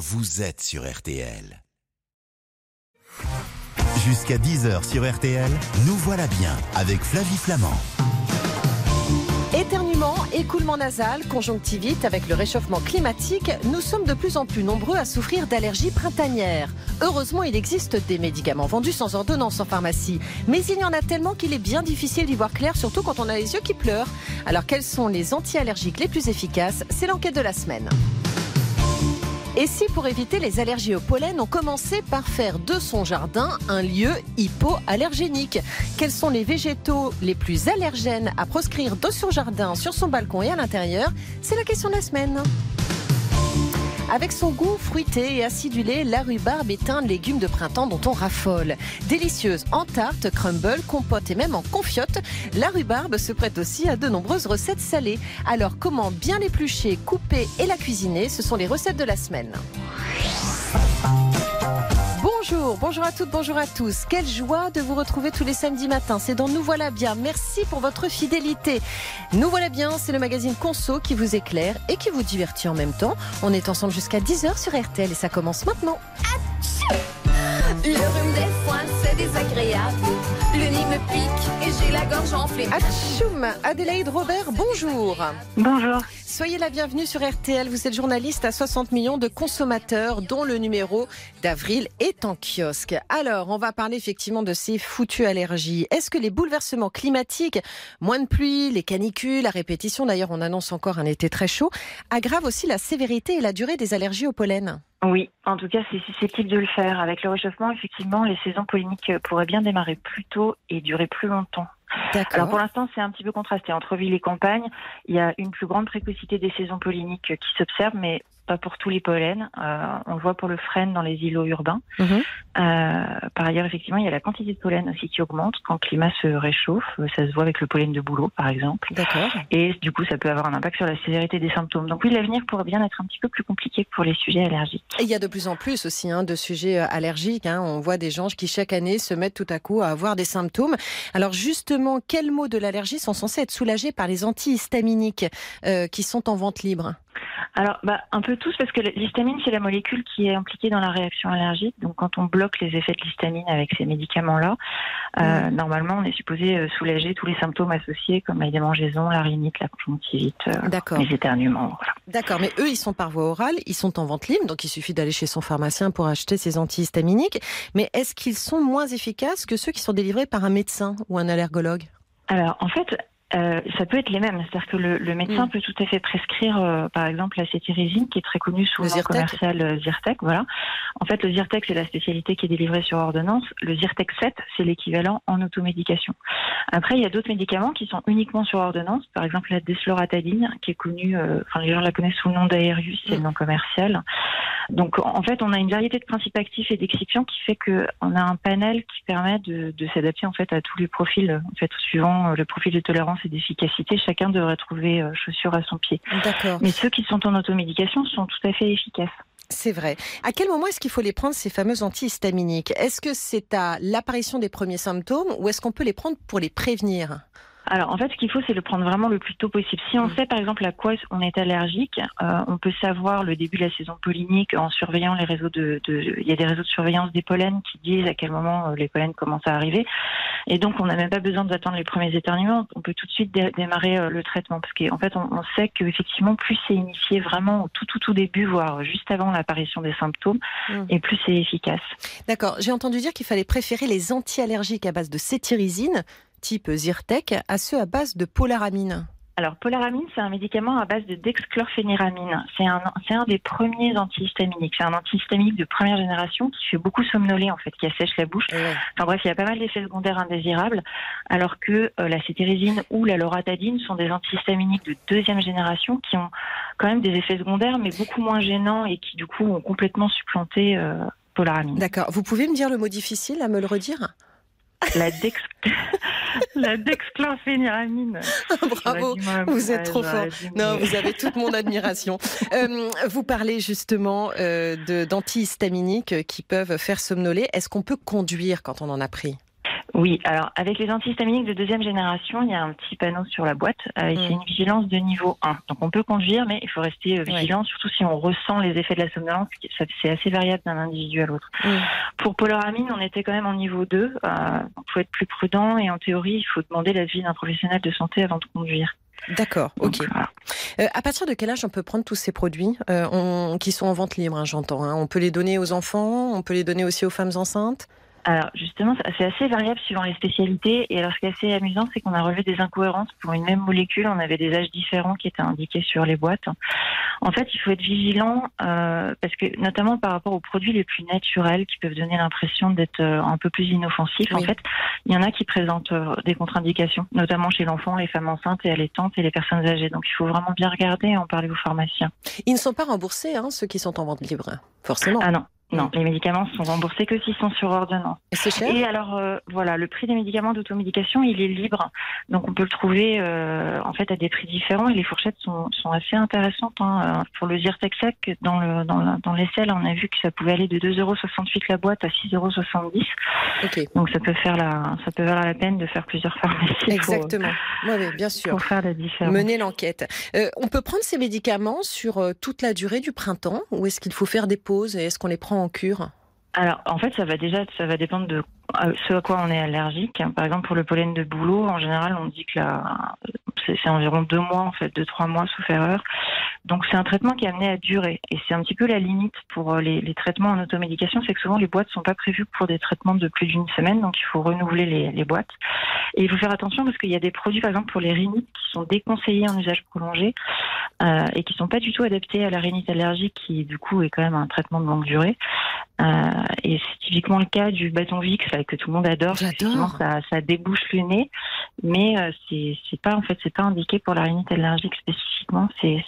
vous êtes sur RTL. Jusqu'à 10h sur RTL, nous voilà bien avec Flavie Flamand. Éternuement, écoulement nasal, conjonctivite, avec le réchauffement climatique, nous sommes de plus en plus nombreux à souffrir d'allergies printanières. Heureusement, il existe des médicaments vendus sans ordonnance en pharmacie. Mais il y en a tellement qu'il est bien difficile d'y voir clair, surtout quand on a les yeux qui pleurent. Alors, quels sont les anti-allergiques les plus efficaces? C'est l'enquête de la semaine. Et si pour éviter les allergies au pollen, on commençait par faire de son jardin un lieu hypoallergénique? Quels sont les végétaux les plus allergènes à proscrire de son jardin, sur son balcon et à l'intérieur? C'est la question de la semaine. Avec son goût fruité et acidulé, la rhubarbe est un légume de printemps dont on raffole. Délicieuse en tarte, crumble, compote et même en confiote, la rhubarbe se prête aussi à de nombreuses recettes salées. Alors comment bien l'éplucher, couper et la cuisiner? Ce sont les recettes de la semaine. Bonjour, bonjour à toutes, bonjour à tous. Quelle joie de vous retrouver tous les samedis matins. C'est dans Nous voilà bien. Merci pour votre fidélité. Nous voilà bien, c'est le magazine Conso qui vous éclaire et qui vous divertit en même temps. On est ensemble jusqu'à 10h sur RTL et ça commence maintenant. Désagréable. Le nez me pique et j'ai la gorge enflée. Atchoum, Adélaïde Robert, bonjour. Bonjour. Soyez la bienvenue sur RTL. Vous êtes journaliste à 60 millions de consommateurs, dont le numéro d'avril est en kiosque. Alors, on va parler effectivement de ces foutues allergies. Est-ce que les bouleversements climatiques, moins de pluie, les canicules, la répétition, d'ailleurs, on annonce encore un été très chaud, aggravent aussi la sévérité et la durée des allergies au pollen? Oui, en tout cas, c'est susceptible de le faire. Avec le réchauffement, effectivement, les saisons polliniques pourraient bien démarrer plus tôt et durer plus longtemps. Alors pour l'instant, c'est un petit peu contrasté. Entre ville et campagne, il y a une plus grande précocité des saisons polliniques qui s'observe, mais pas pour tous les pollens. Euh, on le voit pour le frêne dans les îlots urbains. Mhm. Euh, par ailleurs, effectivement, il y a la quantité de pollen aussi qui augmente quand le climat se réchauffe. Euh, Ça se voit avec le pollen de bouleau, par exemple. D'accord. Et du coup, ça peut avoir un impact sur la sévérité des symptômes. Donc oui, l'avenir pourrait bien être un petit peu plus compliqué pour les sujets allergiques. Et il y a de plus en plus aussi hein, de sujets allergiques. hein. On voit des gens qui chaque année se mettent tout à coup à avoir des symptômes. Alors justement, quels mots de l'allergie sont censés être soulagés par les antihistaminiques euh, qui sont en vente libre? Alors, bah, un peu tous, parce que l'histamine, c'est la molécule qui est impliquée dans la réaction allergique. Donc, quand on bloque les effets de l'histamine avec ces médicaments-là, euh, normalement, on est supposé euh, soulager tous les symptômes associés, comme la démangeaison, la rhinite, la conjonctivite, euh, D'accord. les éternuements. Voilà. D'accord, mais eux, ils sont par voie orale, ils sont en vente libre, donc il suffit d'aller chez son pharmacien pour acheter ces antihistaminiques. Mais est-ce qu'ils sont moins efficaces que ceux qui sont délivrés par un médecin ou un allergologue? Alors, en fait, euh, ça peut être les mêmes. C'est-à-dire que le, le médecin Mm. peut tout à fait prescrire, euh, par exemple, la cétirizine, qui est très connue sous Le le nom commercial euh, Zyrtec. Voilà. En fait, le Zyrtec, c'est la spécialité qui est délivrée sur ordonnance. Le Zyrtec 7, c'est l'équivalent en automédication. Après, il y a d'autres médicaments qui sont uniquement sur ordonnance. Par exemple, la desloratadine, qui est connue, euh, enfin, les gens la connaissent sous le nom d'Aerius, c'est le nom commercial. Donc, en fait, on a une variété de principes actifs et d'excipients qui fait que on a un panel qui permet de, de s'adapter en fait à tous les profils, en fait, suivant euh, le profil de tolérance et d'efficacité. Chacun devrait trouver euh, chaussure à son pied. D'accord, Mais ceux qui sont en automédication sont tout à fait efficaces. c'est vrai. À quel moment est-ce qu'il faut les prendre, ces fameux antihistaminiques? Est-ce que c'est à l'apparition des premiers symptômes ou est-ce qu'on peut les prendre pour les prévenir? Alors, en fait, ce qu'il faut, c'est le prendre vraiment le plus tôt possible. Si on Mm. sait, par exemple, à quoi on est allergique, euh, on peut savoir le début de la saison pollinique en surveillant les réseaux de, de- Il y a des réseaux de surveillance des pollens qui disent à quel moment euh, les pollens commencent à arriver. Et donc, on n'a même pas besoin d'attendre les premiers éternuements. On peut tout de suite dé- démarrer euh, le traitement. Parce qu'en fait, on, on sait qu'effectivement, plus c'est initié vraiment au tout, tout, tout début, voire juste avant l'apparition des symptômes, Mm. et plus c'est efficace. D'accord, j'ai entendu dire qu'il fallait préférer les antiallergiques à base de cétirizine, type Zyrtec, à ceux à base de polaramine. Alors, polaramine, c'est un médicament à base de dexchlorphéniramine. C'est un, c'est un des premiers antihistaminiques. C'est un antihistaminique de première génération qui fait beaucoup somnoler, en fait, qui assèche la bouche. Ouais. Enfin bref, il y a pas mal d'effets secondaires indésirables, alors que euh, la cétérizine ou la loratadine sont des antihistaminiques de deuxième génération qui ont quand même des effets secondaires, mais beaucoup moins gênants et qui, du coup, ont complètement supplanté euh, polaramine. D'accord, vous pouvez me dire le mot difficile, à me le redire? La, dex... la dexchlorphéniramine. Bravo, vous êtes trop fort. Non, vous avez toute mon admiration. Euh, vous parlez justement euh, de- d'antihistaminiques qui peuvent faire somnoler. Est-ce qu'on peut conduire quand on en a pris? Oui, alors avec les antihistaminiques de deuxième génération, il y a un petit panneau sur la boîte euh, et Mm. c'est une vigilance de niveau 1. Donc on peut conduire, mais il faut rester euh, vigilant, surtout si on ressent les effets de la somnolence. C'est assez variable d'un individu à l'autre. Pour polaramine, on était quand même en niveau 2. Euh, donc faut être plus prudent et en théorie, il faut demander l'avis d'un professionnel de santé avant de conduire. D'accord, ok. voilà. Euh, à partir de quel âge on peut prendre tous ces produits euh, on- qui sont en vente libre, hein, j'entends hein. On peut les donner aux enfants, on peut les donner aussi aux femmes enceintes? Alors justement, c'est assez variable suivant les spécialités. Et alors ce qui est assez amusant, c'est qu'on a relevé des incohérences pour une même molécule. On avait des âges différents qui étaient indiqués sur les boîtes. En fait, il faut être vigilant euh, parce que notamment par rapport aux produits les plus naturels qui peuvent donner l'impression d'être euh, un peu plus inoffensifs. En fait, il y en a qui présentent euh, des contre-indications, notamment chez l'enfant, les femmes enceintes et allaitantes et les personnes âgées. Donc il faut vraiment bien regarder et en parler aux pharmaciens. Ils ne sont pas remboursés, hein, ceux qui sont en vente libre, forcément. Ah non. Non, les médicaments sont remboursés que s'ils sont sur ordonnance. Et c'est cher? Et alors, euh, voilà, le prix des médicaments d'automédication, il est libre. Donc, on peut le trouver euh, en fait à des prix différents et les fourchettes sont, sont assez intéressantes. Hein. Euh, Pour le Zyrtec dans le dans, la- dans l'essai, on a vu que ça pouvait aller de 2,68€ la boîte à 6,70€. Ok, Donc, ça peut faire la ça peut valoir la peine de faire plusieurs pharmacies exactement. Oui, oui, bien sûr. pour, faire la différence. Mener l'enquête. Euh, on peut prendre ces médicaments sur toute la durée du printemps ou est-ce qu'il faut faire des pauses et est-ce qu'on les prend en cure? Alors, en fait, ça va déjà, ça va dépendre de ce à quoi on est allergique. Par exemple, pour le pollen de bouleau, en général, on dit que c'est, environ deux mois, en fait, deux trois mois, sauf erreur. Donc, c'est un traitement qui est amené à durer, et c'est un petit peu la limite pour euh, les, traitements en automédication, c'est que souvent les boîtes sont pas prévues pour des traitements de plus d'une semaine, donc il faut renouveler les, boîtes. Et il faut faire attention parce qu'il y a des produits, par exemple, pour les rhinites, qui sont déconseillés en usage prolongé euh, et qui sont pas du tout adaptés à la rhinite allergique, qui du coup est quand même un traitement de longue durée. Euh, et c'est typiquement le cas du bâton là, que tout le monde adore. J'adore. Ça, ça débouche le nez, mais euh, c'est pas en fait c'est pas indiqué pour la rhinite allergique spécifiquement. C'est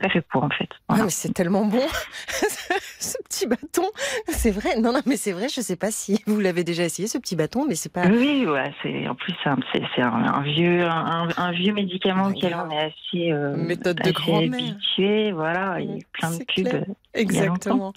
pas fait pour en fait. Ah, Voilà. mais c'est tellement bon, ce petit bâton. C'est vrai. Non, non, mais c'est vrai. Je sais pas si vous l'avez déjà essayé, ce petit bâton, mais c'est pas. Oui, ouais, c'est en plus c'est un, vieux un, un vieux médicament auquel on est assez euh, Méthode de grand-mère. habitué. Voilà, il y a plein de pubs. clair. Exactement.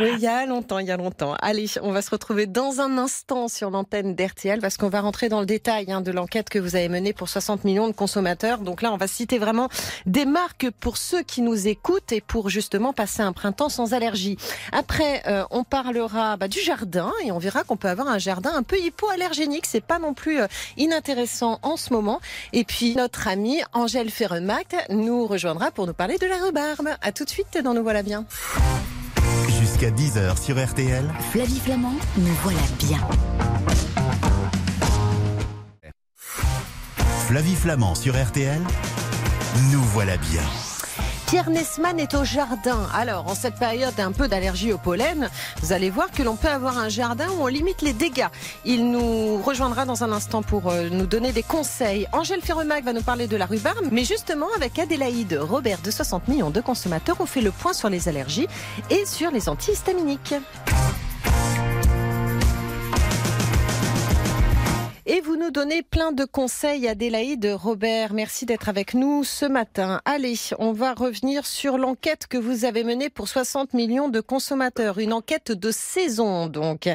Oui, il y a longtemps, il y a longtemps. Allez, on va se retrouver dans un instant sur l'antenne d'RTL parce qu'on va rentrer dans le détail hein, de l'enquête que vous avez menée pour 60 millions de consommateurs. Donc là, on va citer vraiment des marques pour ceux qui nous écoutent et pour justement passer un printemps sans allergie. Après, euh, on parlera bah, du jardin et on verra qu'on peut avoir un jardin un peu hypoallergénique. C'est pas non plus euh, inintéressant en ce moment. Et puis notre amie Angèle Ferremac nous rejoindra pour nous parler de la rhubarbe. À tout de suite dans Nous voilà bien. Jusqu'à 10h sur RTL, Flavie Flamand, nous voilà bien. Flavie Flamand sur RTL, nous voilà bien. Pierre Nesman est au jardin. Alors, en cette période un peu d'allergie au pollen, vous allez voir que l'on peut avoir un jardin où on limite les dégâts. Il nous rejoindra dans un instant pour euh, nous donner des conseils. Angèle Ferremac va nous parler de la rhubarbe, mais justement avec Adélaïde Robert de 60 millions de consommateurs, on fait le point sur les allergies et sur les antihistaminiques. Et vous nous donnez plein de conseils, Adélaïde Robert. Merci d'être avec nous ce matin. Allez, on va revenir sur l'enquête que vous avez menée pour 60 millions de consommateurs. Une enquête de saison, donc.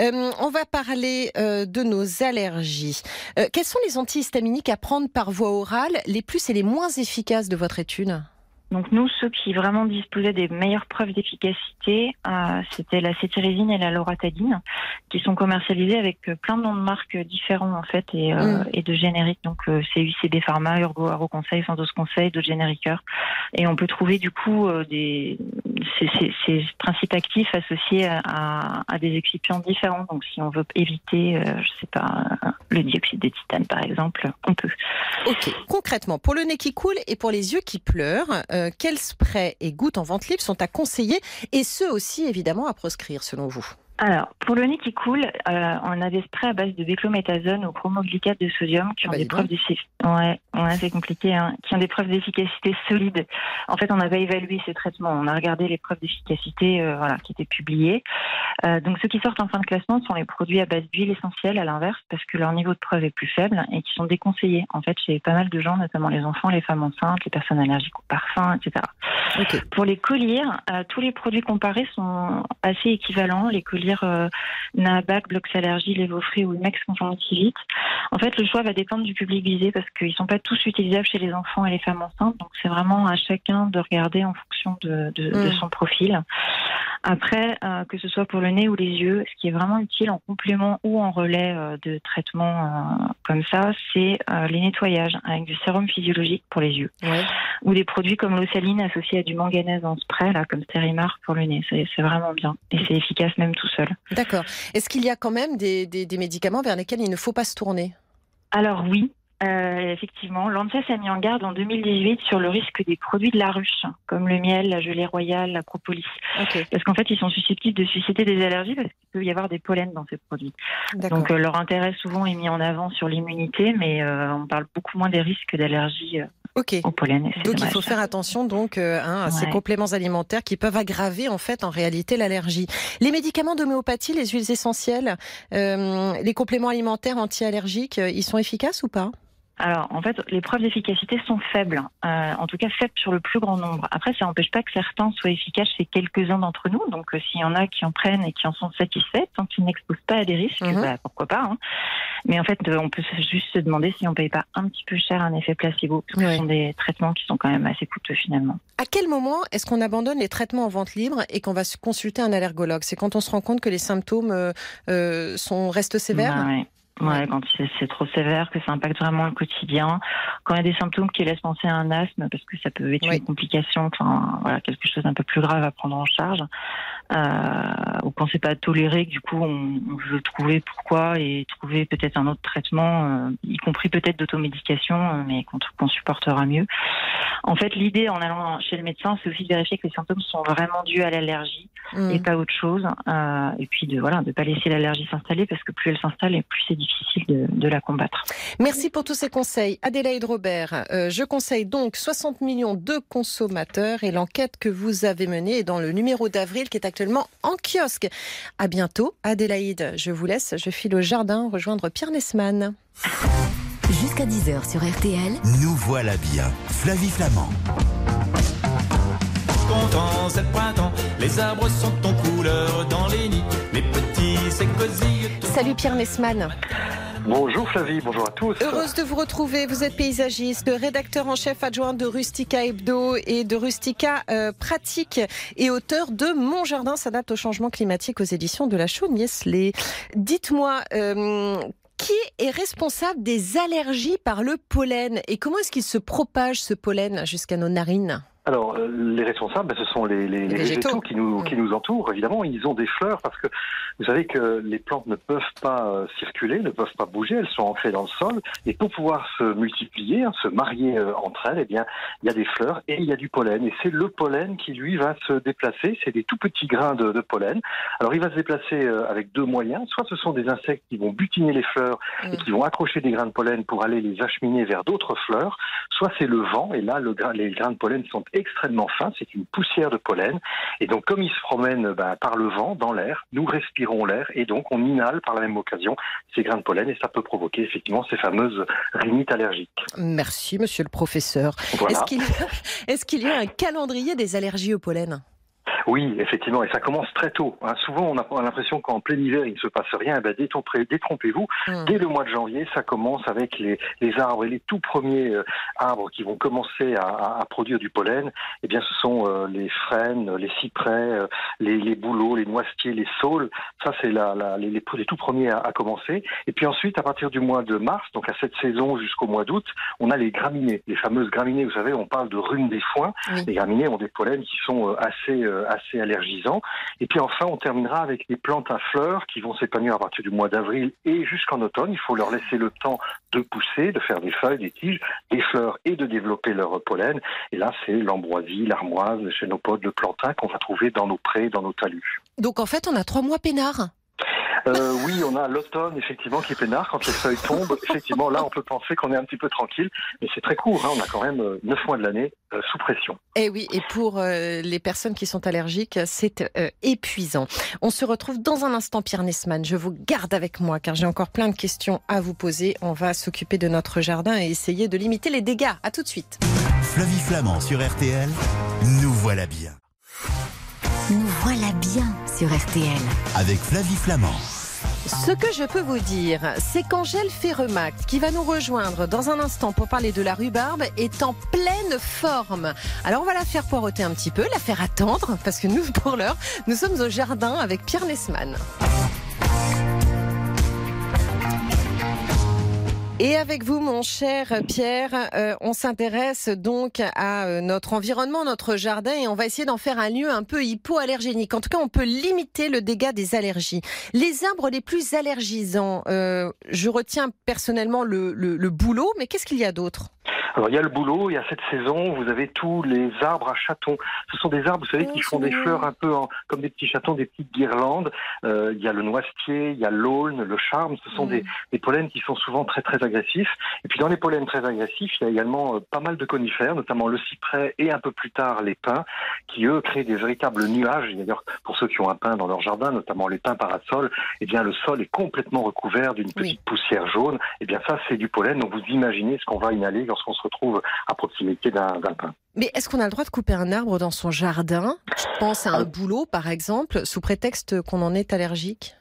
Euh, on va parler euh, de nos allergies. Euh, quels sont les antihistaminiques à prendre par voie orale, les plus et les moins efficaces de votre étude? Donc nous, ceux qui vraiment disposaient des meilleures preuves d'efficacité, euh, c'était la cétirizine et la loratadine, qui sont commercialisées avec euh, plein de noms de marques différents en fait et, euh, Mm. et de génériques. Donc euh, c'est UCB Pharma, Urgo, Aro Conseil, Santos Conseil, d'autres génériqueurs. Et on peut trouver du coup des ces, ces- ces principes actifs associés à, des excipients différents. Donc si on veut éviter, je sais pas, le dioxyde de titane par exemple, on peut. Ok. Concrètement, pour le nez qui coule et pour les yeux qui pleurent, euh, quels sprays et gouttes en vente libre sont à conseiller et ceux aussi évidemment à proscrire selon vous? Alors, pour le nez qui coule, euh, on a des sprays à base de béclométhasone ou chromoglycate de sodium qui ont Ah bah, des preuves d'efficacité. Ouais, ouais, c'est compliqué, hein, qui ont des preuves d'efficacité solides. En fait, on n'a pas évalué ces traitements. On a regardé les preuves d'efficacité, euh, voilà, qui étaient publiées. Euh, donc, ceux qui sortent en fin de classement sont les produits à base d'huile essentielle, à l'inverse, parce que leur niveau de preuve est plus faible et qui sont déconseillés. En fait, chez pas mal de gens, notamment les enfants, les femmes enceintes, les personnes allergiques aux parfums, etc. Ok. Pour les colliers, euh, tous les produits comparés sont assez équivalents. Les colliers choisir euh, Allergie, Levofree ou Mex Conjonctivite. En fait, le choix va dépendre du public visé parce qu'ils sont pas tous utilisables chez les enfants et les femmes enceintes. Donc, c'est vraiment à chacun de regarder en fonction de, de, de Mm. son profil. Après, euh, que ce soit pour le nez ou les yeux, ce qui est vraiment utile en complément ou en relais euh, de traitement euh, comme ça, c'est les nettoyages avec du sérum physiologique pour les yeux Ouais. ou des produits comme l'eau saline associée à du manganèse en spray, là, comme Sterimar pour le nez. C'est vraiment bien et c'est efficace même tout seul. D'accord. Est-ce qu'il y a quand même des, des- des médicaments vers lesquels il ne faut pas se tourner? Alors oui, euh, effectivement, l'ANSES a mis en garde en 2018 sur le risque des produits de la ruche, comme le miel, la gelée royale, la propolis. Parce qu'en fait, ils sont susceptibles de susciter des allergies parce qu'il peut y avoir des pollens dans ces produits. Donc euh, leur intérêt souvent est mis en avant sur l'immunité, mais euh, on parle beaucoup moins des risques d'allergie euh, Ok. au pollen. Donc il faut faire attention donc hein, à ces compléments alimentaires qui peuvent aggraver en fait en réalité l'allergie. Les médicaments d'homéopathie, les huiles essentielles, les compléments alimentaires anti-allergiques, ils sont efficaces ou pas? Alors, en fait, les preuves d'efficacité sont faibles, euh, en tout cas faibles sur le plus grand nombre. Après, ça n'empêche pas que certains soient efficaces chez quelques-uns d'entre nous. Donc, euh, s'il y en a qui en prennent et qui en sont satisfaits, tant qu'ils n'exposent pas à des risques, Mhm. bah, pourquoi pas. hein. Mais en fait, euh, on peut juste se demander si on paye pas un petit peu cher un effet placebo, parce que ce sont des traitements qui sont quand même assez coûteux finalement. À quel moment est-ce qu'on abandonne les traitements en vente libre et qu'on va consulter un allergologue? C'est quand on se rend compte que les symptômes sont restent sévères? Bah ouais. Ouais, quand c'est- trop sévère, que ça impacte vraiment le quotidien. Quand il y a des symptômes qui laissent penser à un asthme, parce que ça peut être une complication, enfin voilà, quelque chose d'un peu plus grave à prendre en charge. Euh, ou quand c'est pas toléré, du coup on, on veut trouver pourquoi et trouver peut-être un autre traitement, euh, y compris peut-être d'automédication, euh, mais qu'on qu'on supportera mieux. En fait, l'idée en allant chez le médecin, c'est aussi de vérifier que les symptômes sont vraiment dus à l'allergie et pas autre chose. Euh, et puis de voilà, de pas laisser l'allergie s'installer parce que plus elle s'installe et plus c'est difficile de, de la combattre. Merci pour tous ces conseils. Adélaïde Robert, euh, je conseille donc 60 millions de consommateurs et l'enquête que vous avez menée est dans le numéro d'avril qui est actuellement en kiosque. À bientôt. Adélaïde, je vous laisse. Je file au jardin rejoindre Pierre Nesman. Jusqu'à 10h sur RTL. Nous voilà bien. Flavie Flamand. Content, c'est le printemps. Les arbres sont en couleur dans les nids. Les petits, c'est cosy. Salut Pierre Nesman. Bonjour Flavie, bonjour à tous. Heureuse de vous retrouver. Vous êtes paysagiste, rédacteur en chef adjoint de Rustica Hebdo et de Rustica euh, Pratique et auteur de Mon jardin s'adapte au changement climatique aux éditions de la Chaude-Niesley. Dites-moi, euh, qui est responsable des allergies par le pollen et comment est-ce qu'il se propage ce pollen jusqu'à nos narines? Alors, euh, les responsables, ben, ce sont les, les- les végétaux. végétaux qui nous, Mm. qui nous entourent. Évidemment, ils ont des fleurs parce que vous savez que les plantes ne peuvent pas euh, circuler, ne peuvent pas bouger, elles sont ancrées dans le sol. Et pour pouvoir se multiplier, hein, se marier euh, entre elles, eh bien, il y a des fleurs et il y a du pollen. Et c'est le pollen qui, lui, va se déplacer. C'est des tout petits grains de, de pollen. Alors, il va se déplacer avec deux moyens. Soit ce sont des insectes qui vont butiner les fleurs et Mm. qui vont accrocher des grains de pollen pour aller les acheminer vers d'autres fleurs. Soit c'est le vent, et là, le les grains de pollen sont extrêmement fins, c'est une poussière de pollen. Et donc, comme ils se promènent bah, par le vent, dans l'air, nous respirons l'air, et donc on inhale par la même occasion ces grains de pollen, et ça peut provoquer effectivement ces fameuses rhinites allergiques. Merci, monsieur le professeur. Voilà. Est-ce qu'il est-ce qu'il y a un calendrier des allergies au pollen? Oui, effectivement, et ça commence très tôt. hein. Souvent, on a l'impression qu'en plein hiver, il ne se passe rien. Eh ben, détrompez- détrompez-vous. Mm. Dès le mois de janvier, ça commence avec les, les arbres et les tout premiers euh, arbres qui vont commencer à, à- à produire du pollen. Eh bien, ce sont euh, les frênes, les cyprès, euh, les, les bouleaux, les noisetiers, les saules. Ça, c'est la, la- les, tout premiers à, à commencer. Et puis ensuite, à partir du mois de mars, donc à cette saison jusqu'au mois d'août, on a les graminées, les fameuses graminées. Vous savez, on parle de rhume des foins. Les graminées ont des pollens qui sont assez, assez allergisants. Et puis enfin, on terminera avec les plantes à fleurs qui vont s'épanouir à partir du mois d'avril et jusqu'en automne. Il faut leur laisser le temps de pousser, de faire des feuilles, des tiges, des fleurs et de développer leur pollen. Et là, c'est l'ambroisie, l'armoise, le chénopode, le plantain qu'on va trouver dans nos prés, dans nos talus. Donc en fait, on a trois mois peinards. Euh, oui, on a l'automne, effectivement, qui est peinard. Quand les feuilles tombent, effectivement, là, on peut penser qu'on est un petit peu tranquille. Mais c'est très court. Hein. On a quand même euh, neuf mois de l'année euh, sous pression. Eh oui, et pour euh, les personnes qui sont allergiques, c'est euh, épuisant. On se retrouve dans un instant, Pierre Nesman. Je vous garde avec moi car j'ai encore plein de questions à vous poser. On va s'occuper de notre jardin et essayer de limiter les dégâts. À tout de suite. Flavie Flamand sur RTL. Nous voilà bien. Nous voilà bien sur RTL. Avec Flavie Flamand. Ce que je peux vous dire, c'est qu'Angèle Ferremac, qui va nous rejoindre dans un instant pour parler de la rhubarbe, est en pleine forme. Alors on va la faire poireauter un petit peu, la faire attendre, parce que nous, pour l'heure, nous sommes au jardin avec Pierre Nesman. Et avec vous, mon cher Pierre, euh, on s'intéresse donc à euh, notre environnement, notre jardin, et on va essayer d'en faire un lieu un peu hypoallergénique. En tout cas, on peut limiter le dégât des allergies. Les arbres les plus allergisants, euh, je retiens personnellement le, le, le bouleau, mais qu'est-ce qu'il y a d'autre? Alors il y a le boulot, il y a cette saison, vous avez tous les arbres à chatons. Ce sont des arbres, vous savez, qui font des fleurs un peu en- comme des petits chatons, des petites guirlandes. Euh, il y a le noisetier, il y a l'aulne, le charme. Ce sont Mm. des, des pollens qui sont souvent très très agressifs. Et puis dans les pollens très agressifs, il y a également euh, pas mal de conifères, notamment le cyprès et un peu plus tard les pins, qui eux créent des véritables nuages. Et D'ailleurs, pour ceux qui ont un pin dans leur jardin, notamment les pins parasols, eh bien le sol est complètement recouvert d'une petite Oui. poussière jaune. Eh bien ça, c'est du pollen. Donc vous imaginez ce qu'on va inhaler lorsqu'on se retrouve à proximité d'un pin. Mais est-ce qu'on a le droit de couper un arbre dans son jardin? Je pense à un Ah. bouleau, par exemple, sous prétexte qu'on en est allergique?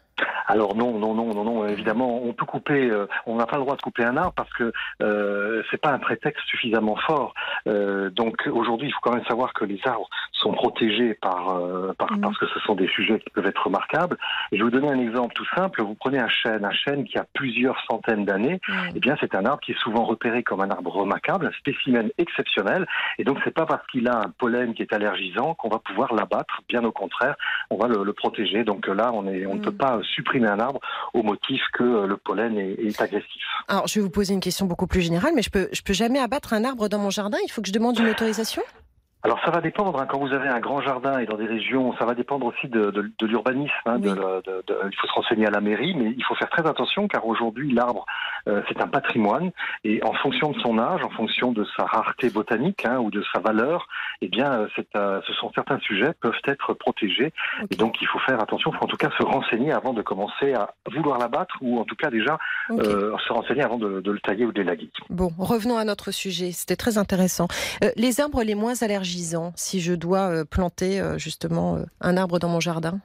Alors non, non, non, non, non. Évidemment, on peut couper. euh, on n'a pas le droit de couper un arbre parce que euh, c'est pas un prétexte suffisamment fort. Euh, donc aujourd'hui, il faut quand même savoir que les arbres sont protégés par, euh, par Mhm. parce que ce sont des sujets qui peuvent être remarquables. Et je vais vous donner un exemple tout simple. Vous prenez un chêne, un chêne qui a plusieurs centaines d'années. Eh bien, c'est un arbre qui est souvent repéré comme un arbre remarquable, un spécimen exceptionnel. Et donc, c'est pas parce qu'il a un pollen qui est allergisant qu'on va pouvoir l'abattre. Bien au contraire, on va le, le protéger. Donc là, on, est, on ne Mm. peut pas supprimer un arbre au motif que euh, le pollen est, est agressif. Alors, je vais vous poser une question beaucoup plus générale, mais je peux, je peux jamais abattre un arbre dans mon jardin Il faut que je demande une autorisation? Alors ça va dépendre. hein. Quand vous avez un grand jardin et dans des régions, ça va dépendre aussi de, de- de l'urbanisme. hein, Oui. il faut se renseigner à la mairie, mais il faut faire très attention car aujourd'hui l'arbre euh, c'est un patrimoine et en fonction de son âge, en fonction de sa rareté botanique hein, ou de sa valeur, eh bien euh, euh, ce sont certains sujets peuvent être protégés et donc il faut faire attention. Il faut en tout cas se renseigner avant de commencer à vouloir l'abattre ou en tout cas déjà se renseigner avant de, de le tailler ou de l'élaguer. Bon, revenons à notre sujet. C'était très intéressant. Les arbres les moins allergisants, si je dois planter justement un arbre dans mon jardin?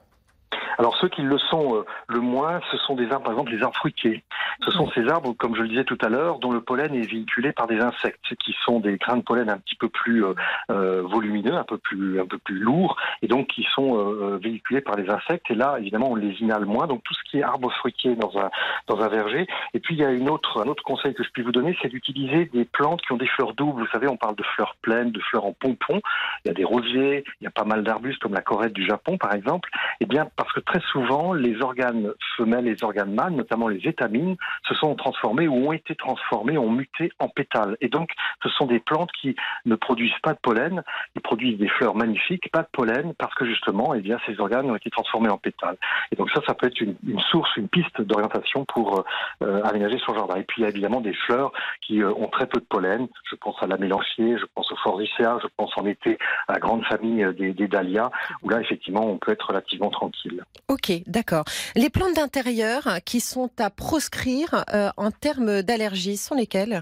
Alors ceux qui le sont euh, le moins, ce sont des arbres, par exemple les arbres fruitiers. Ce sont ces arbres, comme je le disais tout à l'heure, dont le pollen est véhiculé par des insectes, qui sont des grains de pollen un petit peu plus euh, euh, volumineux, un peu plus un peu plus lourds, et donc qui sont euh, véhiculés par les insectes. Et là, évidemment, on les inhale moins. Donc tout ce qui est arbre fruitier dans un dans un verger. Et puis il y a une autre un autre conseil que je puis vous donner, c'est d'utiliser des plantes qui ont des fleurs doubles. Vous savez, on parle de fleurs pleines, de fleurs en pompons. Il y a des rosiers, il y a pas mal d'arbustes comme la corette du Japon, par exemple. Eh bien, parce que très souvent, les organes les organes mâles, notamment les étamines, se sont transformés ou ont été transformés, ont muté en pétales. Et donc, ce sont des plantes qui ne produisent pas de pollen, ils produisent des fleurs magnifiques, pas de pollen, parce que justement, eh bien, ces organes ont été transformés en pétales. Et donc ça, ça peut être une, source, une piste d'orientation pour euh, euh, aménager son jardin. Et puis, il y a évidemment des fleurs qui euh, ont très peu de pollen. Je pense à la mélancier, je pense au forsythia, je pense en été à la grande famille des, des dahlias, où là, effectivement, on peut être relativement tranquille. Ok, d'accord. Les plantes d'intérieur qui sont à proscrire euh, en termes d'allergie sont lesquelles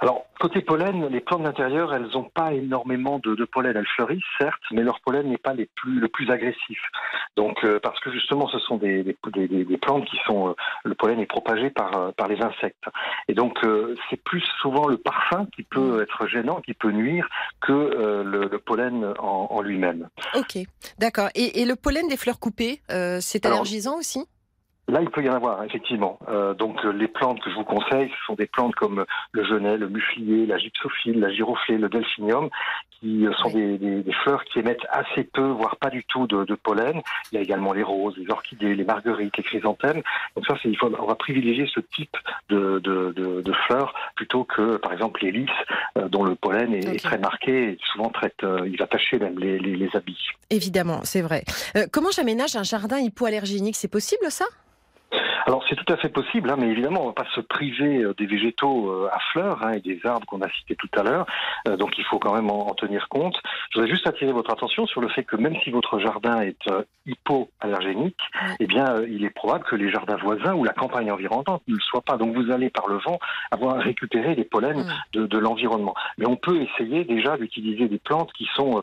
Alors, côté pollen, les plantes d'intérieur, elles n'ont pas énormément de, de pollen. Elles fleurissent, certes, mais leur pollen n'est pas les plus, le plus agressif. Donc, euh, parce que justement, ce sont des, des, des- des plantes qui sont, euh, le pollen est propagé par, par les insectes. Et donc, euh, c'est plus souvent le parfum qui peut être gênant, qui peut nuire, que le, le pollen en, en lui-même. Ok, d'accord. Et, et le pollen des fleurs coupées, c'est Alors, allergisant aussi? Là, il peut y en avoir, effectivement. Euh, donc, euh, les plantes que je vous conseille, ce sont des plantes comme le genêt, le muflier, la gypsophile, la giroflée, le delphinium, qui euh, sont des, des- des fleurs qui émettent assez peu, voire pas du tout de, de pollen. Il y a également les roses, les orchidées, les marguerites, les chrysanthèmes. Donc ça, il faut, on va privilégier ce type de, de, fleurs plutôt que, par exemple, les lys, euh, dont le pollen est, très marqué et souvent traite, euh, il va tacher même les, les, les habits. Évidemment, c'est vrai. Comment j'aménage un jardin hypoallergénique? C'est possible ça? Alors c'est tout à fait possible, hein, mais évidemment on ne va pas se priver euh, des végétaux euh, à fleurs hein, et des arbres qu'on a cités tout à l'heure, euh, donc il faut quand même en, en, tenir compte. Je voudrais juste attirer votre attention sur le fait que même si votre jardin est euh, hypoallergénique, eh bien il est probable que les jardins voisins ou la campagne environnante ne le soient pas. Donc vous allez par le vent avoir récupéré les pollens de, de l'environnement. Mais on peut essayer déjà d'utiliser des plantes qui sont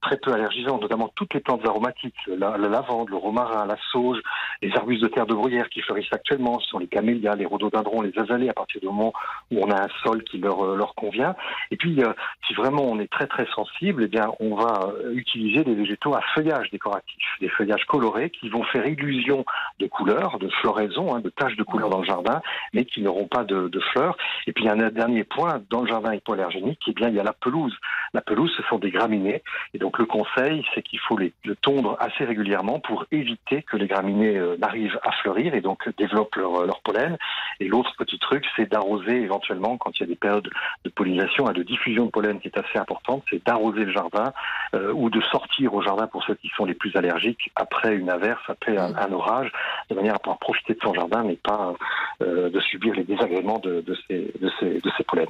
très peu allergisantes, notamment toutes les plantes aromatiques, la, la lavande, le romarin, la sauge, les arbustes de terre de bruyère qui fleurissent actuellement, ce sont les camélias, les rhododendrons, les azalées, à partir du moment où on a un sol qui leur, euh, leur convient. Et puis, euh, si vraiment on est très très sensible, eh bien, on va euh, utiliser des végétaux à feuillage décoratif, des feuillages colorés qui vont faire illusion de couleurs, de floraison, hein, de taches de couleurs dans le jardin, mais qui n'auront pas de, de, fleurs. Et puis, un dernier point, dans le jardin hypoallergénique, eh bien, il y a la pelouse. La pelouse, ce sont des graminées. Et donc, le conseil, c'est qu'il faut les, le tondre assez régulièrement pour éviter que les graminées n'arrivent à fleurir et donc développent leur, leur pollen. Et l'autre petit truc, c'est d'arroser éventuellement quand il y a des périodes de pollinisation et de diffusion de pollen qui est assez importante, c'est d'arroser le jardin euh, ou de sortir au jardin pour ceux qui sont les plus allergiques après une averse, après un, un orage, de manière à pouvoir profiter de son jardin, mais pas euh, de subir les désagréments de, de, ces, de, ces, de ces pollens.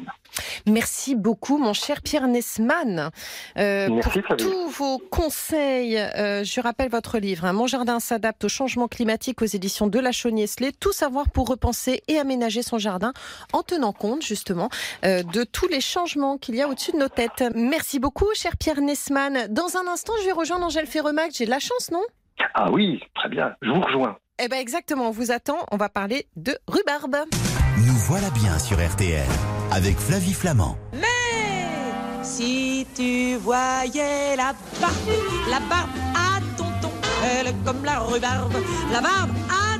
Merci beaucoup, mon cher Pierre Nesman, euh, pour tous vos conseils. Euh, je rappelle votre livre, hein, Mon jardin s'adapte au changement climatique aux éditions de La Chauny-Esselé. Tout savoir pour repenser et aménager son jardin en tenant compte justement euh, de tous les changements qu'il y a au-dessus de nos têtes. Merci beaucoup, cher Pierre Nesman. Dans un instant, je vais rejoindre Angèle Ferremac. J'ai de la chance, non? Ah oui, très bien, je vous rejoins. Eh ben exactement, on vous attend. On va parler de rhubarbe. Nous voilà bien sur RTL avec Flavie Flamand. Mais si tu voyais la barbe, la barbe à tonton, elle comme la rhubarbe, la barbe à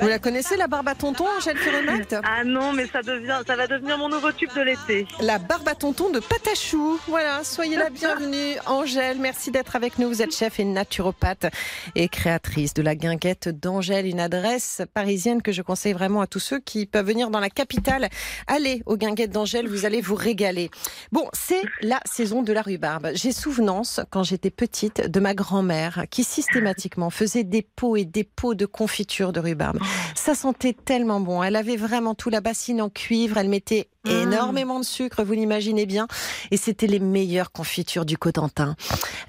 Vous la connaissez, la barbe à tonton, Angèle Ferremac Ah non, mais ça devient, ça va devenir mon nouveau tube de l'été. La barbe à tonton de Patachou. Voilà, soyez la bienvenue. Angèle, merci d'être avec nous. Vous êtes chef et naturopathe et créatrice de la guinguette d'Angèle, une adresse parisienne que je conseille vraiment à tous ceux qui peuvent venir dans la capitale. Allez aux guinguettes d'Angèle, vous allez vous régaler. Bon, c'est la saison de la rhubarbe. J'ai souvenance, quand j'étais petite, de ma grand-mère qui systématiquement faisait des pots et des pots de confiture de rhubarbe. Ça sentait tellement bon. Elle avait vraiment tout la bassine en cuivre. Elle mettait énormément de sucre, vous l'imaginez bien. Et c'était les meilleures confitures du Cotentin.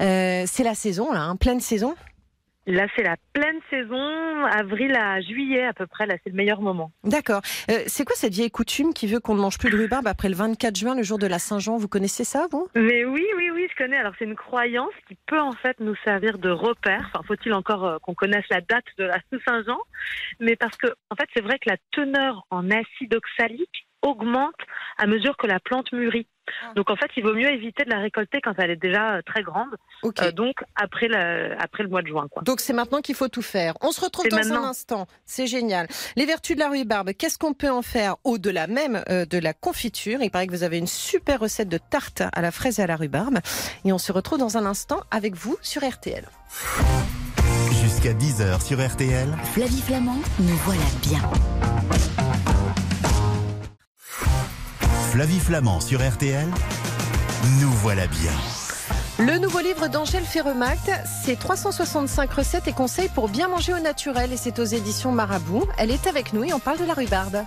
Euh, c'est la saison, là, hein, pleine saison? Là, c'est la pleine saison, avril à juillet à peu près. Là, c'est le meilleur moment. D'accord. Euh, c'est quoi cette vieille coutume qui veut qu'on ne mange plus de rhubarbe après le 24 juin, le jour de la Saint-Jean? Vous connaissez ça, vous? Mais oui, oui, oui, je connais. Alors, c'est une croyance qui peut en fait nous servir de repère. Enfin, faut-il encore euh, qu'on connaisse la date de la Saint-Jean? Mais parce que, en fait, c'est vrai que la teneur en acide oxalique augmente à mesure que la plante mûrit. Donc en fait, il vaut mieux éviter de la récolter quand elle est déjà euh, très grande, euh, donc après, le, après le mois de juin. Quoi. Donc c'est maintenant qu'il faut tout faire. On se retrouve dans un instant. C'est génial. Les vertus de la rhubarbe, qu'est-ce qu'on peut en faire au-delà même euh, de la confiture? Il paraît que vous avez une super recette de tarte à la fraise et à la rhubarbe. Et on se retrouve dans un instant avec vous sur RTL. Jusqu'à 10h sur RTL. Flavie Flamand, nous voilà bien. Flavie Flamand sur RTL. Nous voilà bien. Le nouveau livre d'Angèle Ferremac, c'est 365 recettes et conseils pour bien manger au naturel et c'est aux éditions Marabout. Elle est avec nous et on parle de la rhubarbe.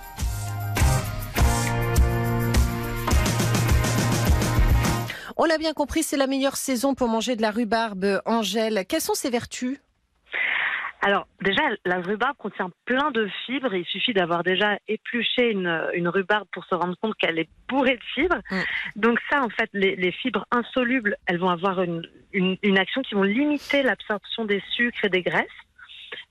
On l'a bien compris, c'est la meilleure saison pour manger de la rhubarbe. Angèle, quelles sont ses vertus? Alors déjà, la rhubarbe contient plein de fibres. Il suffit d'avoir déjà épluché une, une rhubarbe pour se rendre compte qu'elle est bourrée de fibres. Mm. Donc ça, en fait, les, les fibres insolubles, elles vont avoir une, une, une action qui vont limiter l'absorption des sucres et des graisses.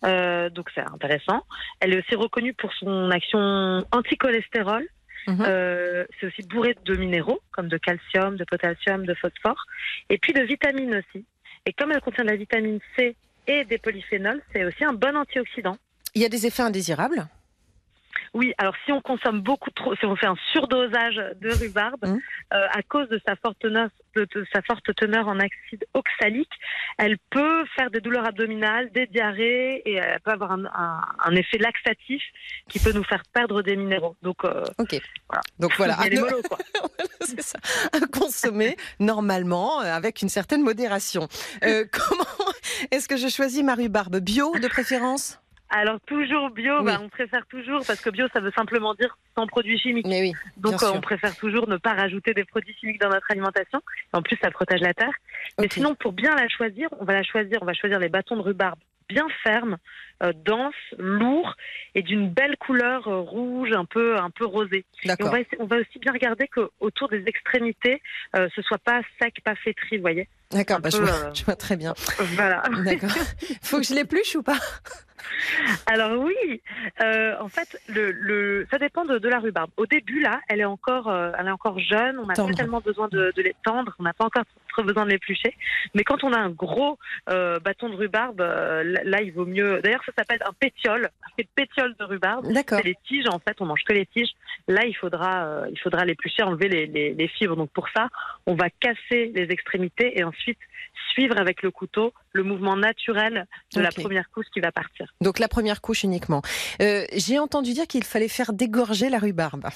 Euh, donc c'est intéressant. Elle est aussi reconnue pour son action anti-cholestérol. Euh, c'est aussi bourré de minéraux comme de calcium, de potassium, de phosphore, et puis de vitamines aussi. Et comme elle contient de la vitamine C et des polyphénols, c'est aussi un bon antioxydant. Il y a des effets indésirables? Oui, alors si on consomme beaucoup trop, si on fait un surdosage de rhubarbe, Mhm. euh, à cause de sa forte teneur, de, de sa forte teneur en acide oxalique, elle peut faire des douleurs abdominales, des diarrhées et elle peut avoir un, un- un effet laxatif qui peut nous faire perdre des minéraux. Donc, euh. Voilà. Donc voilà. quoi. Ça. À consommer normalement, euh, avec une certaine modération. Euh, comment est-ce que je choisis ma rhubarbe? Bio de préférence? Alors toujours bio, Oui. bah, on préfère toujours parce que bio ça veut simplement dire sans produits chimiques. Mais oui, Donc euh, on préfère toujours ne pas rajouter des produits chimiques dans notre alimentation. En plus ça protège la terre. Mais sinon pour bien la choisir, on va la choisir, on va choisir les bâtons de rhubarbe bien fermes, euh, denses, lourds et d'une belle couleur euh, rouge, un peu un peu rosée. Et on va, essa- on va aussi bien regarder qu'autour des extrémités, ce soit pas sec, pas flétri, vous voyez. D'accord, bah, je, vois, je vois très bien. Voilà. D'accord. Faut que je l'épluche ou pas? Alors oui, euh, en fait, le, le, ça dépend de, de la rhubarbe. Au début, là, elle est encore, euh, elle est encore jeune. On n'a pas tellement besoin de, de les tendre. On n'a pas encore besoin de l'éplucher. Mais quand on a un gros euh, bâton de rhubarbe, euh, là, il vaut mieux. D'ailleurs, ça s'appelle un pétiole. C'est pétiole de rhubarbe. D'accord. C'est les tiges. En fait, on mange que les tiges. Là, il faudra, euh, il faudra l'éplucher, enlever les, les, les fibres. Donc pour ça, on va casser les extrémités et ensuite suivre avec le couteau le mouvement naturel de la première couche qui va partir. Donc la première couche uniquement. Euh, J'ai entendu dire qu'il fallait faire dégorger la rhubarbe.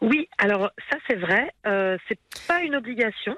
Oui, alors ça c'est vrai, euh, c'est pas une obligation,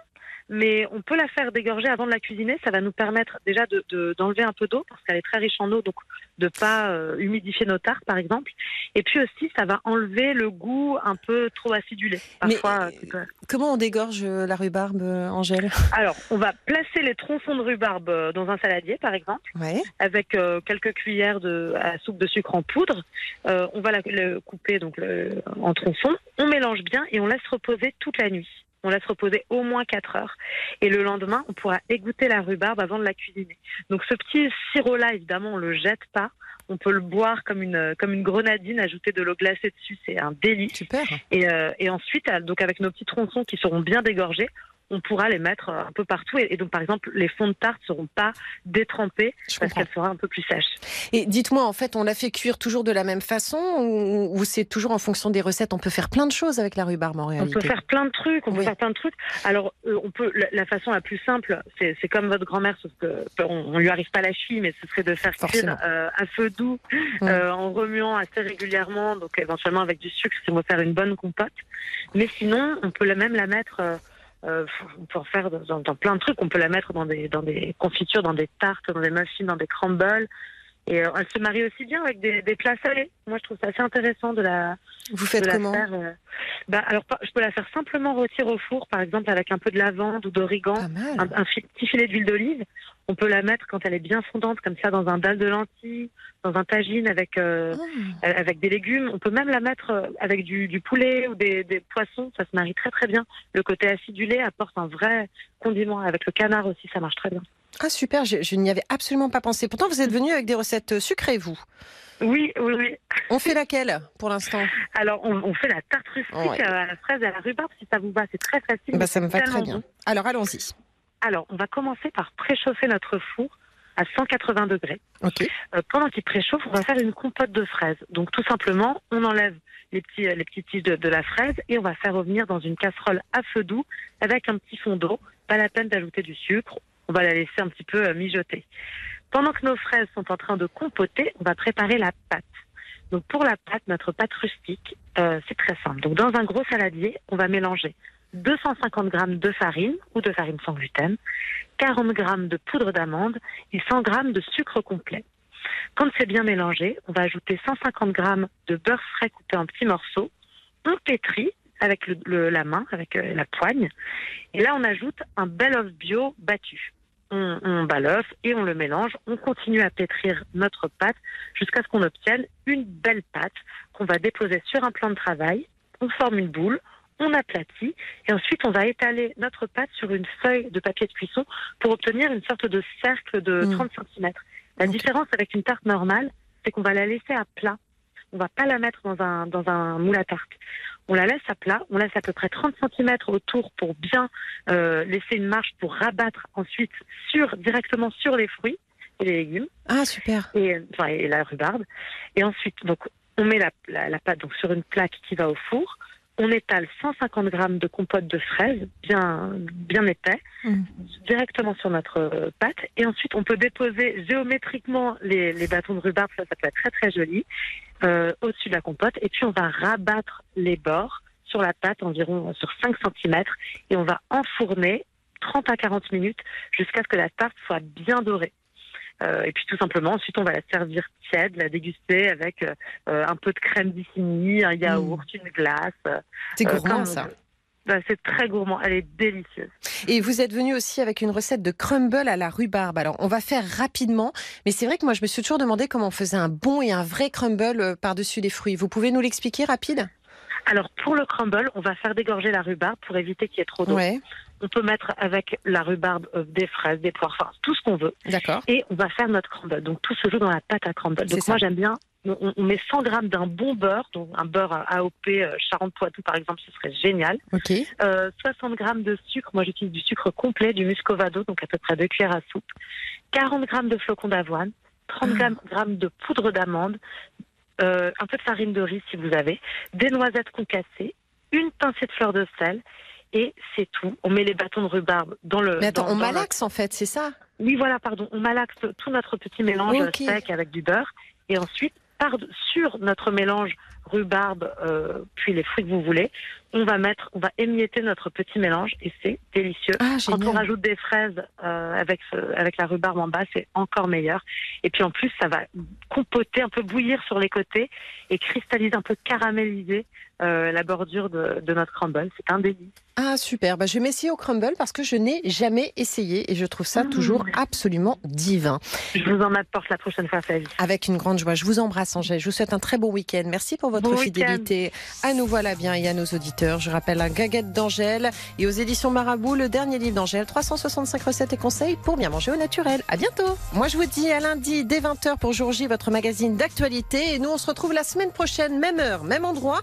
mais on peut la faire dégorger avant de la cuisiner. Ça va nous permettre déjà de- de- d'enlever un peu d'eau parce qu'elle est très riche en eau, donc de pas euh, humidifier nos tartes par exemple. Et puis aussi, ça va enlever le goût un peu trop acidulé. Mais, Parfois, euh, euh, Comment on dégorge euh, la rhubarbe, Angèle alors on va placer les tronçons de rhubarbe dans un saladier par exemple. Ouais. avec euh, quelques cuillères de à soupe de sucre en poudre. Euh, on va la, le couper donc le- en tronçons. On mélange bien et on laisse reposer toute la nuit. On laisse reposer au moins 4 heures. Et le lendemain, on pourra égoutter la rhubarbe avant de la cuisiner. Donc ce petit sirop-là, évidemment, on le jette pas. On peut le boire comme une, comme une grenadine, ajouter de l'eau glacée dessus, c'est un délice. Super. Et, euh, et ensuite, euh, donc avec nos petits tronçons qui seront bien dégorgés, on pourra les mettre euh, un peu partout. Et, et donc, par exemple, les fonds de tarte seront pas détrempés Je parce comprends. qu'elle sera un peu plus sèche. Et dites-moi, en fait, on la fait cuire toujours de la même façon ou, ou c'est toujours en fonction des recettes? On peut faire plein de choses avec la rhubarbe en On réalité. peut faire plein de trucs, on Oui. peut faire plein de trucs. Alors, euh, on peut la, la façon la plus simple, c'est c'est comme votre grand-mère, sauf que on, on lui arrive pas la cheville, mais ce serait de faire cuire euh, à feu doux, Mm. euh, en remuant assez régulièrement, donc éventuellement avec du sucre, si on veut faire une bonne compote. Mais sinon, on peut la même la mettre. Euh, on peut en faire dans, dans plein de trucs. On peut la mettre dans des, dans des confitures, dans des tartes, dans des muffins, dans des crumbles. Et euh, elle se marie aussi bien avec des, des plats salés. Moi, je trouve ça assez intéressant de la, Vous faites la comment faire. euh, bah, alors, je peux la faire simplement rôtir au four, par exemple, avec un peu de lavande ou d'origan, un, petit filet d'huile d'olive. On peut la mettre quand elle est bien fondante, comme ça, dans un dalle de lentilles, dans un tagine avec euh, Ah. avec des légumes. On peut même la mettre euh, avec du, du poulet ou des, des poissons. Ça se marie très très bien. Le côté acidulé apporte un vrai condiment. Avec le canard aussi, ça marche très bien. Ah super, je, je n'y avais absolument pas pensé. Pourtant, vous êtes venu avec des recettes sucrées, vous. Oui, oui, oui. On fait laquelle pour l'instant? Alors, on, on fait la tarte rustique Ouais. à la fraise et à la rhubarbe, si ça vous va. C'est très facile. bah, Ça me va très bien. bon. Alors allons-y. Alors, on va commencer par préchauffer notre four à 180 degrés. Ok. Euh, pendant qu'il préchauffe, on va faire une compote de fraises. Donc, tout simplement, on enlève les petits, les petits tiges de, de la fraise et on va faire revenir dans une casserole à feu doux avec un petit fond d'eau. Pas la peine d'ajouter du sucre. On va la laisser un petit peu euh, mijoter. Pendant que nos fraises sont en train de compoter, on va préparer la pâte. Donc, pour la pâte, notre pâte rustique, euh, c'est très simple. Donc, dans un gros saladier, on va mélanger 250 grammes de farine ou de farine sans gluten, 40 grammes de poudre d'amande et 100 grammes de sucre complet. Quand c'est bien mélangé, on va ajouter 150 grammes de beurre frais coupé en petits morceaux. On pétrit avec la main, avec euh, la poigne. Et là, on ajoute un bel œuf bio battu. On, on bat l'œuf et on le mélange. On continue à pétrir notre pâte jusqu'à ce qu'on obtienne une belle pâte qu'on va déposer sur un plan de travail. On forme une boule, on aplatit et ensuite on va étaler notre pâte sur une feuille de papier de cuisson pour obtenir une sorte de cercle de Mm. 30 cm. La différence avec une tarte normale, c'est qu'on va la laisser à plat. On va pas la mettre dans un, dans un moule à tarte. On la laisse à plat, on laisse à peu près 30 cm autour pour bien euh, laisser une marge pour rabattre ensuite sur, directement sur les fruits et les légumes Ah super. et, enfin, et la rhubarbe. Et ensuite, donc, on met la, la, la pâte donc, sur une plaque qui va au four. On étale 150 grammes de compote de fraises, bien, bien épais, Mm. directement sur notre pâte. Et ensuite, on peut déposer géométriquement les, les bâtons de rhubarbe, ça, ça peut être très très joli, euh, au-dessus de la compote. Et puis, on va rabattre les bords sur la pâte, environ sur 5 cm, et on va enfourner 30 à 40 minutes jusqu'à ce que la tarte soit bien dorée. Euh, et puis tout simplement, ensuite, on va la servir tiède, la déguster avec euh, euh, un peu de crème d'ici, un yaourt, une glace. Mm. C'est gourmand ça. Bah, c'est très gourmand, elle est délicieuse. Et vous êtes venu aussi avec une recette de crumble à la rhubarbe. Alors, on va faire rapidement, mais c'est vrai que moi, je me suis toujours demandé comment on faisait un bon et un vrai crumble par-dessus les fruits. Vous pouvez nous l'expliquer rapide? Alors pour le crumble, on va faire dégorger la rhubarbe pour éviter qu'il y ait trop d'eau. Ouais, On peut mettre avec la rhubarbe euh, des fraises, des poires, enfin tout ce qu'on veut. d'accord. Et on va faire notre crumble. Donc tout se joue dans la pâte à crumble. Donc moi j'aime bien, on, on met 100 grammes d'un bon beurre, donc un beurre à AOP euh, Charente-Poitou par exemple, ce serait génial. Ok. Euh, 60 grammes de sucre, moi j'utilise du sucre complet, du muscovado, donc à peu près 2 cuillères à soupe. 40 grammes de flocons d'avoine, 30 Ah. grammes de poudre d'amande, euh, un peu de farine de riz si vous avez, des noisettes concassées, une pincée de fleur de sel. Et c'est tout. On met les bâtons de rhubarbe dans le. Mais attends, dans- on dans malaxe en fait, c'est ça? Oui, voilà, pardon. On malaxe tout notre petit mélange sec avec du beurre. Et ensuite, par sur notre mélange rhubarbe, euh, puis les fruits que vous voulez, on va mettre, on va émietter notre petit mélange et c'est délicieux. Ah, Quand on rajoute des fraises euh, avec, ce- avec la rhubarbe en bas, c'est encore meilleur. Et puis en plus, ça va compoter, un peu bouillir sur les côtés et cristalliser, un peu caraméliser euh, la bordure de, de notre crumble. C'est un délice. Ah super, bah, je vais m'essayer au crumble parce que je n'ai jamais essayé et je trouve ça Mmh. toujours absolument divin. Je vous en apporte la prochaine fois, Flavie. Avec une grande joie. Je vous embrasse Angèle, je vous souhaite un très bon week-end. Merci pour votre Bon fidélité à nous voilà bien et à nos auditeurs. Je rappelle un gaguette d'Angèle et aux éditions Marabout, le dernier livre d'Angèle, 365 recettes et conseils pour bien manger au naturel. À bientôt. Moi je vous dis à lundi dès 20h pour Jour J, votre magazine d'actualité et nous on se retrouve la semaine prochaine, même heure, même endroit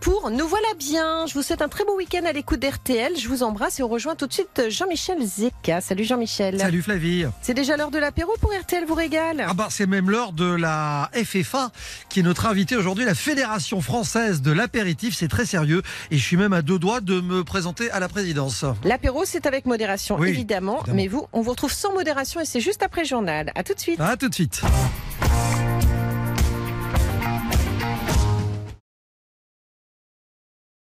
pour Nous voilà bien. Je vous souhaite un très beau week-end à l'écoute d'RTL. Je vous embrasse et on rejoint tout de suite Jean-Michel Zeka. Salut Jean-Michel. Salut Flavie. C'est déjà l'heure de l'apéro pour RTL vous régale? Ah bah c'est même l'heure de la FFA qui est notre invitée aujourd'hui, la Fédération française de l'apéritif. C'est très sérieux et je suis même à deux doigts de me présenter à la présidence. L'apéro, c'est avec modération, Oui, évidemment, évidemment. Mais vous, on vous retrouve sans modération et c'est juste après le journal. À tout de suite. À tout de suite.